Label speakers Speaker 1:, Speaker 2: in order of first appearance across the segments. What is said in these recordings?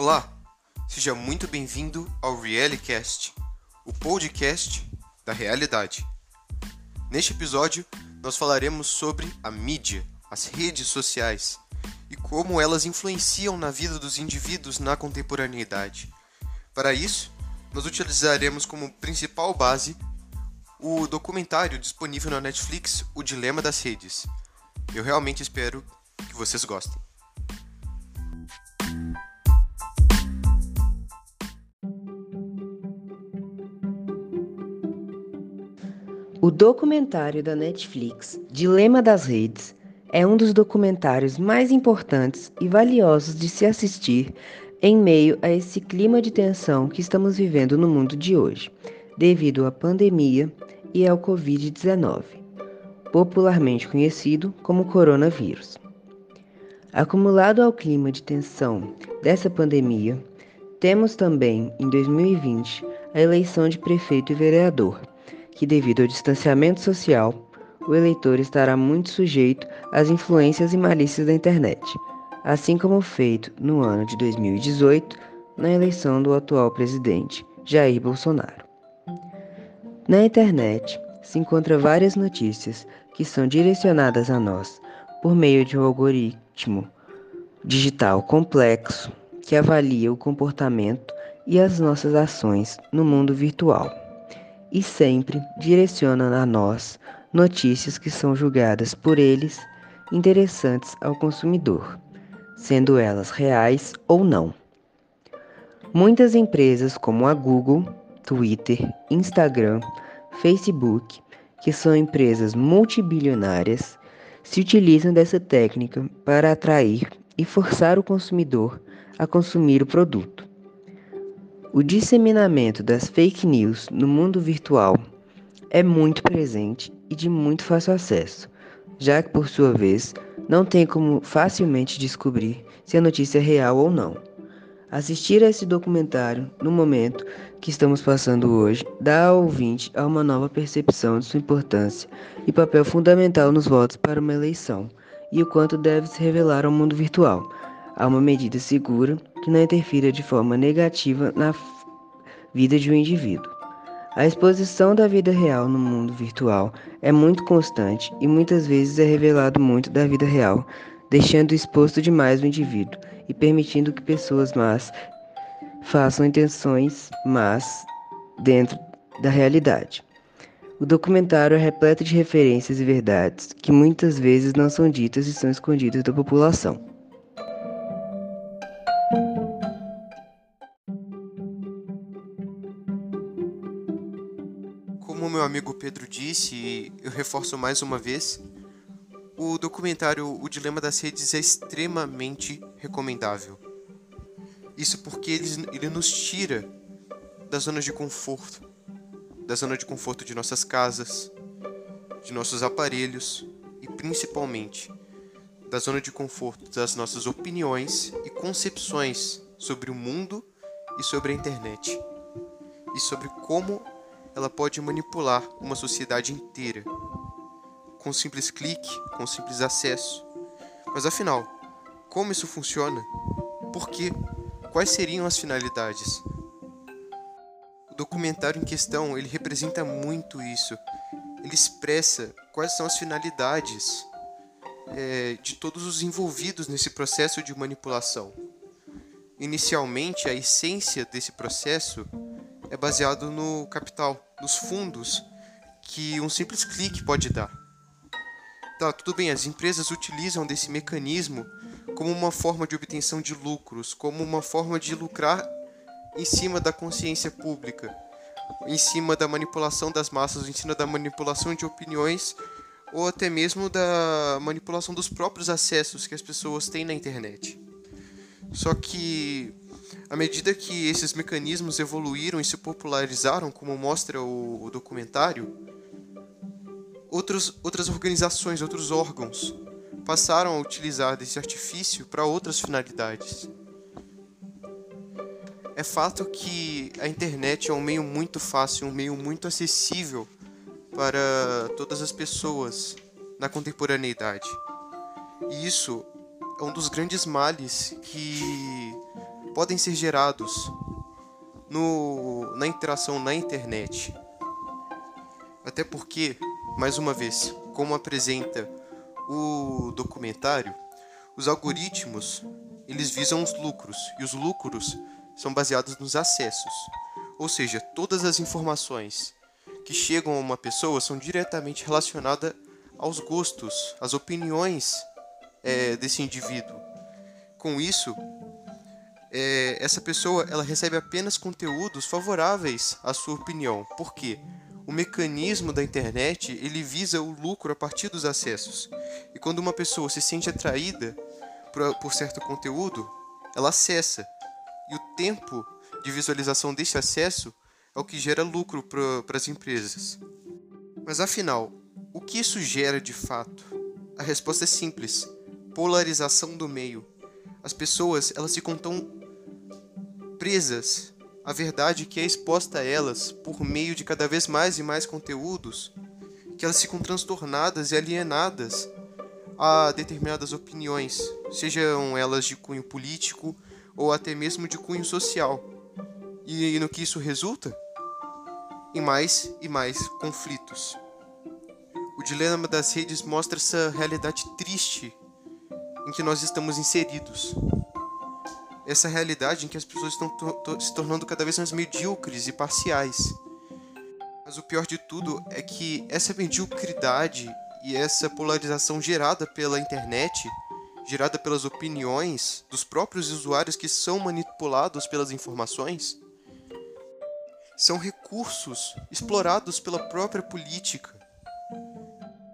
Speaker 1: Olá, seja muito bem-vindo ao Realicast, o podcast da realidade. Neste episódio, nós falaremos sobre a mídia, as redes sociais e como elas influenciam na vida dos indivíduos na contemporaneidade. Para isso, nós utilizaremos como principal base o documentário disponível na Netflix O Dilema das Redes. Eu realmente espero que vocês gostem.
Speaker 2: O documentário da Netflix, Dilema das Redes, é um dos documentários mais importantes e valiosos de se assistir em meio a esse clima de tensão que estamos vivendo no mundo de hoje, devido à pandemia e ao Covid-19, popularmente conhecido como coronavírus. Acumulado ao clima de tensão dessa pandemia, temos também, em 2020, a eleição de prefeito e vereador que, devido ao distanciamento social, o eleitor estará muito sujeito às influências e malícias da internet, assim como feito no ano de 2018 na eleição do atual presidente Jair Bolsonaro. Na internet se encontram várias notícias que são direcionadas a nós por meio de um algoritmo digital complexo que avalia o comportamento e as nossas ações no mundo virtual e sempre direcionam a nós notícias que são julgadas por eles interessantes ao consumidor, sendo elas reais ou não. Muitas empresas como a Google, Twitter, Instagram, Facebook, que são empresas multibilionárias, se utilizam dessa técnica para atrair e forçar o consumidor a consumir o produto. O disseminamento das fake news no mundo virtual é muito presente e de muito fácil acesso, já que, por sua vez, não tem como facilmente descobrir se a notícia é real ou não. Assistir a esse documentário no momento que estamos passando hoje dá ao ouvinte a uma nova percepção de sua importância e papel fundamental nos votos para uma eleição e o quanto deve se revelar ao mundo virtual, a uma medida segura que não interfira de forma negativa na vida de um indivíduo. A exposição da vida real no mundo virtual é muito constante e muitas vezes é revelado muito da vida real, deixando exposto demais o indivíduo e permitindo que pessoas más façam intenções más dentro da realidade. O documentário é repleto de referências e verdades que muitas vezes não são ditas e são escondidas da população.
Speaker 1: Como meu amigo Pedro disse, e eu reforço mais uma vez, o documentário O Dilema das Redes é extremamente recomendável. Isso porque ele, ele nos tira da zona de conforto, da zona de conforto de nossas casas, de nossos aparelhos e principalmente da zona de conforto das nossas opiniões e concepções sobre o mundo e sobre a internet, e sobre como ela pode manipular uma sociedade inteira com um simples clique, com um simples acesso. Mas afinal, como isso funciona? Por quê? Quais seriam as finalidades? O documentário em questão, ele representa muito isso. Ele expressa quais são as finalidades é, de todos os envolvidos nesse processo de manipulação. Inicialmente, a essência desse processo é baseado no capital, nos fundos que um simples clique pode dar. Tá, tudo bem, as empresas utilizam desse mecanismo como uma forma de obtenção de lucros, como uma forma de lucrar em cima da consciência pública, em cima da manipulação das massas, em cima da manipulação de opiniões ou até mesmo da manipulação dos próprios acessos que as pessoas têm na internet. Só que à medida que esses mecanismos evoluíram e se popularizaram, como mostra o, o documentário, outros, outras organizações, outros órgãos passaram a utilizar desse artifício para outras finalidades. É fato que a internet é um meio muito fácil, um meio muito acessível para todas as pessoas na contemporaneidade. E isso é um dos grandes males que podem ser gerados no, na interação na internet. Até porque, mais uma vez, como apresenta o documentário, os algoritmos eles visam os lucros e os lucros são baseados nos acessos. Ou seja, todas as informações que chegam a uma pessoa são diretamente relacionadas aos gostos, às opiniões é, desse indivíduo. Com isso, é, essa pessoa ela recebe apenas conteúdos favoráveis à sua opinião. Por quê? O mecanismo da internet ele visa o lucro a partir dos acessos. E quando uma pessoa se sente atraída por, por certo conteúdo, ela acessa. E o tempo de visualização desse acesso é o que gera lucro para as empresas. Mas afinal, o que isso gera de fato? A resposta é simples: polarização do meio. As pessoas elas ficam tão presas à verdade que é exposta a elas por meio de cada vez mais e mais conteúdos, que elas ficam transtornadas e alienadas a determinadas opiniões, sejam elas de cunho político ou até mesmo de cunho social. E no que isso resulta? Em mais e mais conflitos. O dilema das redes mostra essa realidade triste em que nós estamos inseridos essa realidade em que as pessoas estão se tornando cada vez mais medíocres e parciais. Mas o pior de tudo é que essa mediocridade e essa polarização gerada pela internet, gerada pelas opiniões dos próprios usuários que são manipulados pelas informações, são recursos explorados pela própria política.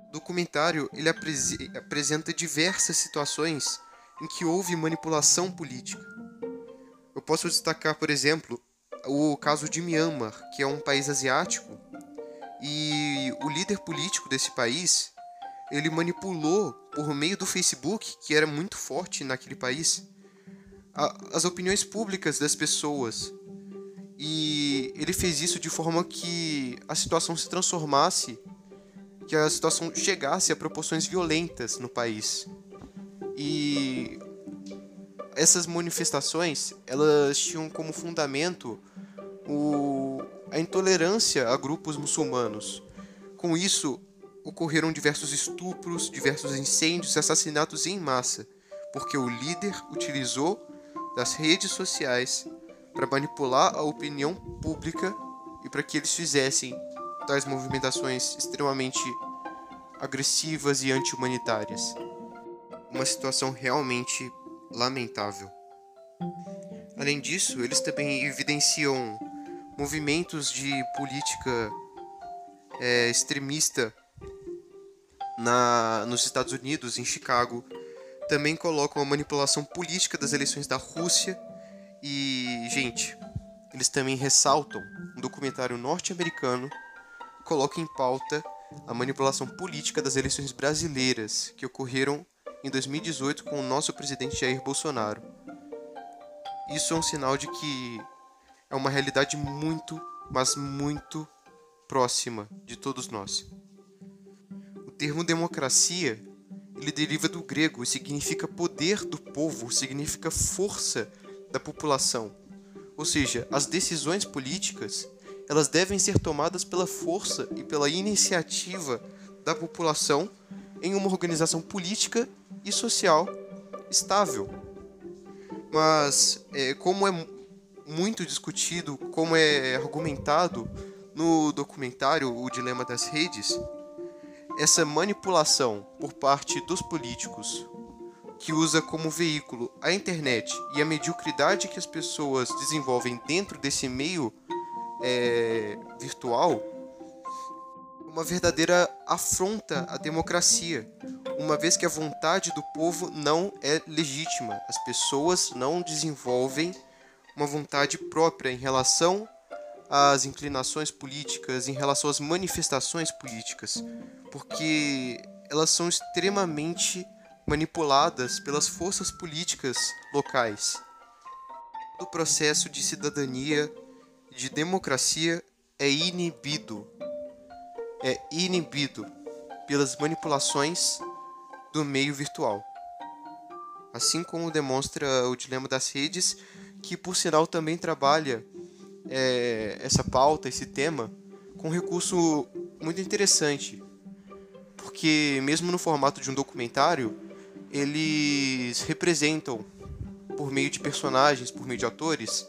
Speaker 1: O documentário ele apresenta diversas situações em que houve manipulação política posso destacar, por exemplo, o caso de Myanmar, que é um país asiático, e o líder político desse país, ele manipulou por meio do Facebook, que era muito forte naquele país, a, as opiniões públicas das pessoas. E ele fez isso de forma que a situação se transformasse, que a situação chegasse a proporções violentas no país. E essas manifestações elas tinham como fundamento o, a intolerância a grupos muçulmanos. Com isso, ocorreram diversos estupros, diversos incêndios assassinatos em massa, porque o líder utilizou das redes sociais para manipular a opinião pública e para que eles fizessem tais movimentações extremamente agressivas e anti-humanitárias. Uma situação realmente lamentável. Além disso, eles também evidenciam movimentos de política é, extremista na, nos Estados Unidos, em Chicago. Também colocam a manipulação política das eleições da Rússia. E, gente, eles também ressaltam um documentário norte-americano coloca em pauta a manipulação política das eleições brasileiras que ocorreram em 2018 com o nosso presidente Jair Bolsonaro. Isso é um sinal de que é uma realidade muito, mas muito próxima de todos nós. O termo democracia ele deriva do grego e significa poder do povo, significa força da população. Ou seja, as decisões políticas elas devem ser tomadas pela força e pela iniciativa da população em uma organização política e social estável. Mas, é, como é muito discutido, como é argumentado no documentário O Dilema das Redes, essa manipulação por parte dos políticos que usa como veículo a internet e a mediocridade que as pessoas desenvolvem dentro desse meio é, virtual uma verdadeira afronta à democracia, uma vez que a vontade do povo não é legítima. As pessoas não desenvolvem uma vontade própria em relação às inclinações políticas, em relação às manifestações políticas, porque elas são extremamente manipuladas pelas forças políticas locais. O processo de cidadania, de democracia é inibido é inibido pelas manipulações do meio virtual. Assim como demonstra o dilema das redes, que por sinal também trabalha é, essa pauta, esse tema, com um recurso muito interessante. Porque mesmo no formato de um documentário, eles representam, por meio de personagens, por meio de atores,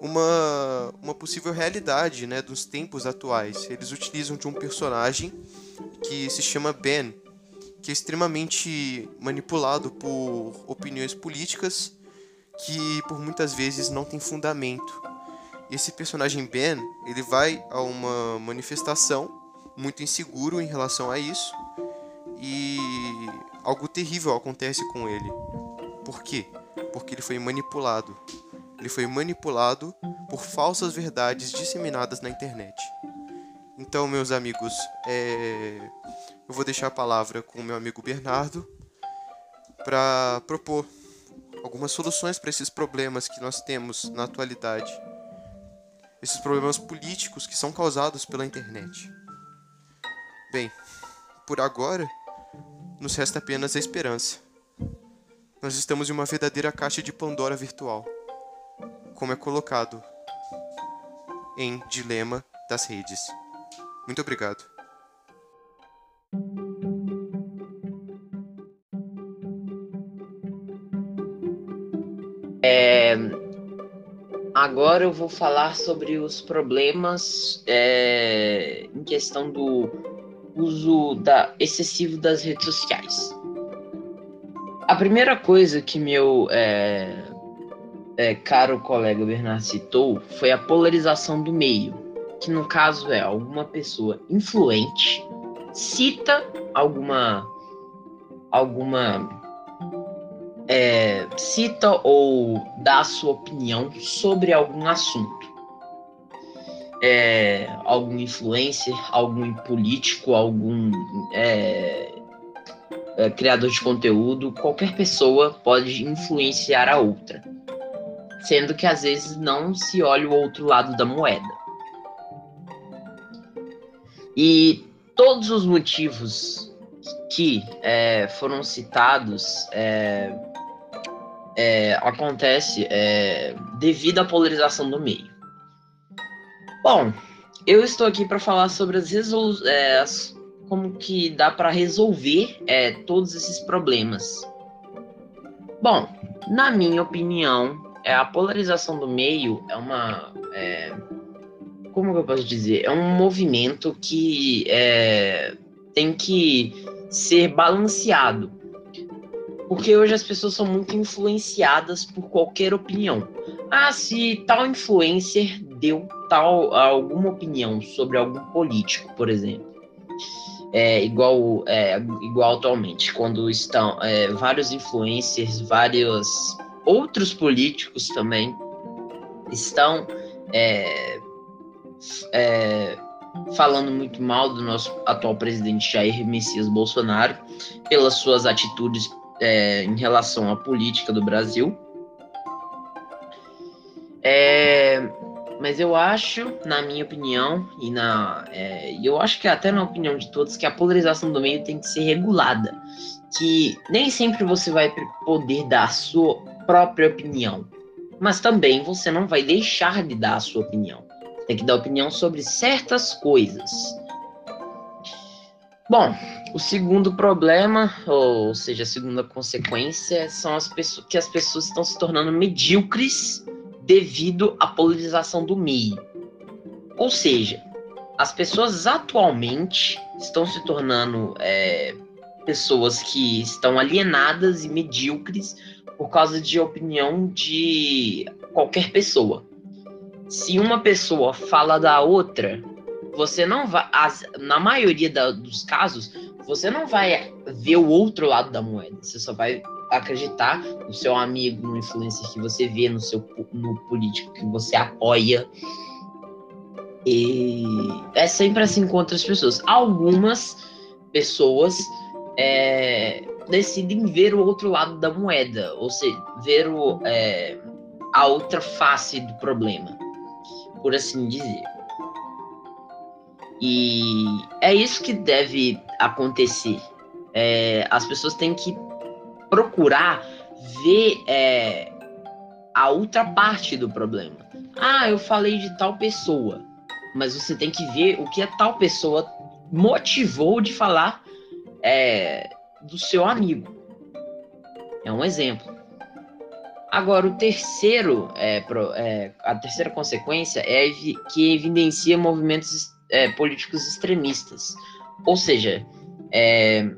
Speaker 1: uma, uma possível realidade né, dos tempos atuais. Eles utilizam de um personagem que se chama Ben, que é extremamente manipulado por opiniões políticas que por muitas vezes não tem fundamento. Esse personagem Ben, ele vai a uma manifestação muito inseguro em relação a isso e algo terrível acontece com ele. Por quê? Porque ele foi manipulado. Ele foi manipulado por falsas verdades disseminadas na internet. Então, meus amigos, é... eu vou deixar a palavra com o meu amigo Bernardo para propor algumas soluções para esses problemas que nós temos na atualidade. Esses problemas políticos que são causados pela internet. Bem, por agora, nos resta apenas a esperança. Nós estamos em uma verdadeira caixa de Pandora virtual, como é colocado em Dilema das Redes. Muito obrigado.
Speaker 3: É, agora eu vou falar sobre os problemas é, em questão do uso da, excessivo das redes sociais. A primeira coisa que meu é, é, caro colega Bernardo citou foi a polarização do meio que no caso é alguma pessoa influente cita alguma alguma é, cita ou dá sua opinião sobre algum assunto. É, algum influencer, algum político, algum é, é, criador de conteúdo, qualquer pessoa pode influenciar a outra, sendo que às vezes não se olha o outro lado da moeda. E todos os motivos que é, foram citados é, é, acontece é, devido à polarização do meio. Bom, eu estou aqui para falar sobre as resoluções, é, como que dá para resolver é, todos esses problemas. Bom, na minha opinião, a polarização do meio é uma como eu posso dizer? É um movimento que é, tem que ser balanceado. Porque hoje as pessoas são muito influenciadas por qualquer opinião. Ah, se tal influencer deu tal alguma opinião sobre algum político, por exemplo. É, igual, é, igual atualmente, quando estão é, vários influencers, vários outros políticos também estão é, é, falando muito mal do nosso atual presidente Jair Messias Bolsonaro pelas suas atitudes é, em relação à política do Brasil. É, mas eu acho, na minha opinião, e na, é, eu acho que até na opinião de todos, que a polarização do meio tem que ser regulada. Que nem sempre você vai poder dar sua própria opinião, mas também você não vai deixar de dar a sua opinião tem que dar opinião sobre certas coisas. Bom, o segundo problema, ou seja, a segunda consequência, são as pessoas que as pessoas estão se tornando medíocres devido à polarização do meio. Ou seja, as pessoas atualmente estão se tornando é, pessoas que estão alienadas e medíocres por causa de opinião de qualquer pessoa se uma pessoa fala da outra, você não vai. As, na maioria da, dos casos, você não vai ver o outro lado da moeda. Você só vai acreditar no seu amigo, no influencer que você vê, no seu no político que você apoia. E é sempre assim com outras pessoas. Algumas pessoas é, decidem ver o outro lado da moeda, ou seja, ver o, é, a outra face do problema por assim dizer. E é isso que deve acontecer. É, as pessoas têm que procurar ver é, a outra parte do problema. Ah, eu falei de tal pessoa, mas você tem que ver o que a tal pessoa motivou de falar é, do seu amigo. É um exemplo. Agora, o terceiro, é, é, a terceira consequência é que evidencia movimentos é, políticos extremistas. Ou seja, é,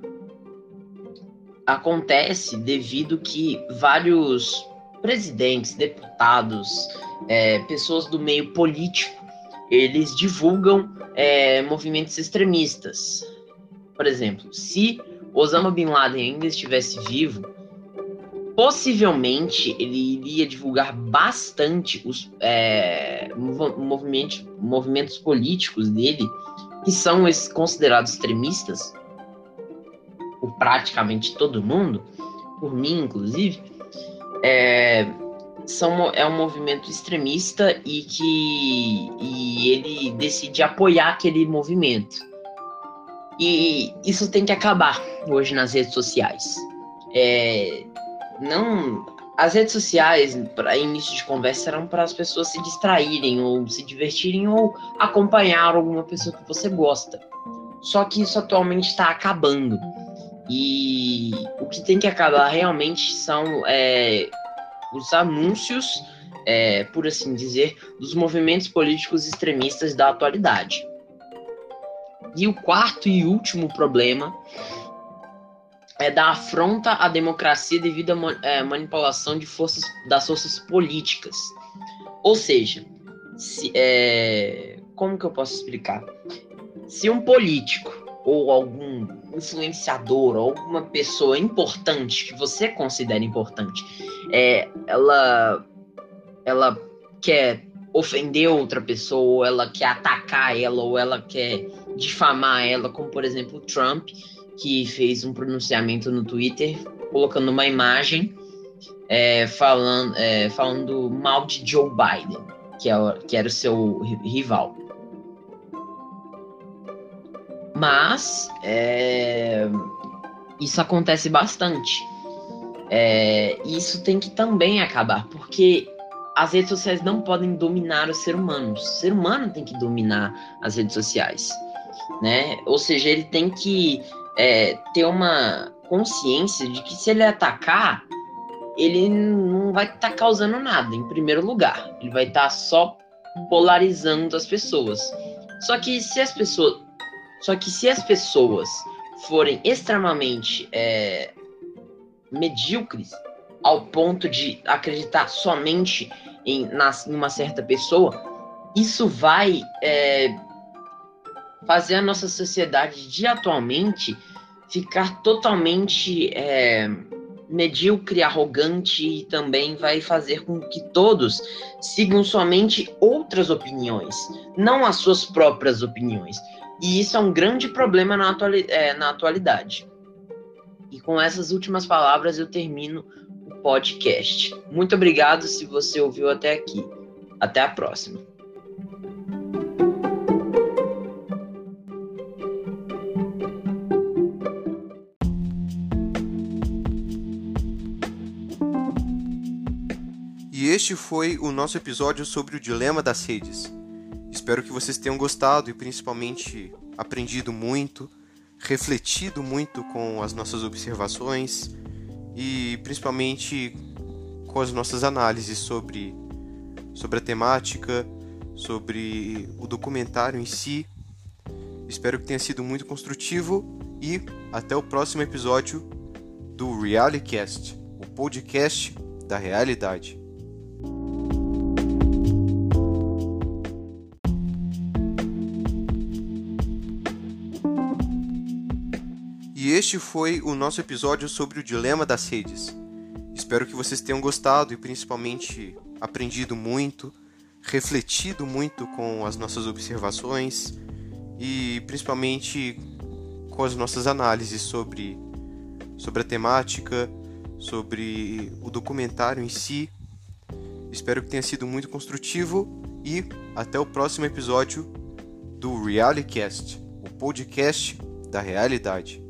Speaker 3: acontece devido que vários presidentes, deputados, é, pessoas do meio político, eles divulgam é, movimentos extremistas. Por exemplo, se Osama Bin Laden ainda estivesse vivo, possivelmente ele iria divulgar bastante os é, movimentos, movimentos políticos dele, que são considerados extremistas, por praticamente todo mundo, por mim inclusive, é, são, é um movimento extremista e que e ele decide apoiar aquele movimento. E isso tem que acabar hoje nas redes sociais. É, não, as redes sociais, para início de conversa, eram para as pessoas se distraírem ou se divertirem ou acompanhar alguma pessoa que você gosta. Só que isso atualmente está acabando. E o que tem que acabar realmente são é, os anúncios, é, por assim dizer, dos movimentos políticos extremistas da atualidade. E o quarto e último problema é da afronta à democracia devido à é, manipulação de forças das forças políticas. Ou seja, se, é, como que eu posso explicar? Se um político ou algum influenciador ou alguma pessoa importante que você considera importante, é, ela, ela quer ofender outra pessoa, ou ela quer atacar ela, ou ela quer difamar ela, como por exemplo o Trump, que fez um pronunciamento no Twitter colocando uma imagem é, falando, é, falando mal de Joe Biden, que, é, que era o seu rival. Mas é, isso acontece bastante. É, isso tem que também acabar, porque as redes sociais não podem dominar o ser humano. O ser humano tem que dominar as redes sociais, né? Ou seja, ele tem que é, ter uma consciência de que se ele atacar, ele não vai estar tá causando nada, em primeiro lugar. Ele vai estar tá só polarizando as pessoas. Só que se as pessoas, só que se as pessoas forem extremamente é, medíocres ao ponto de acreditar somente em, na, em uma certa pessoa, isso vai é, fazer a nossa sociedade de atualmente ficar totalmente é, medíocre, arrogante e também vai fazer com que todos sigam somente outras opiniões, não as suas próprias opiniões. E isso é um grande problema na, atuali é, na atualidade. E com essas últimas palavras eu termino o podcast. Muito obrigado se você ouviu até aqui. Até a próxima.
Speaker 1: E este foi o nosso episódio sobre o dilema das redes. Espero que vocês tenham gostado e principalmente aprendido muito, refletido muito com as nossas observações e principalmente com as nossas análises sobre, sobre a temática, sobre o documentário em si. Espero que tenha sido muito construtivo e até o próximo episódio do RealityCast, o podcast da realidade. E este foi o nosso episódio sobre o dilema das redes. Espero que vocês tenham gostado e principalmente aprendido muito, refletido muito com as nossas observações e principalmente com as nossas análises sobre, sobre a temática, sobre o documentário em si. Espero que tenha sido muito construtivo e até o próximo episódio do RealityCast, o podcast da realidade.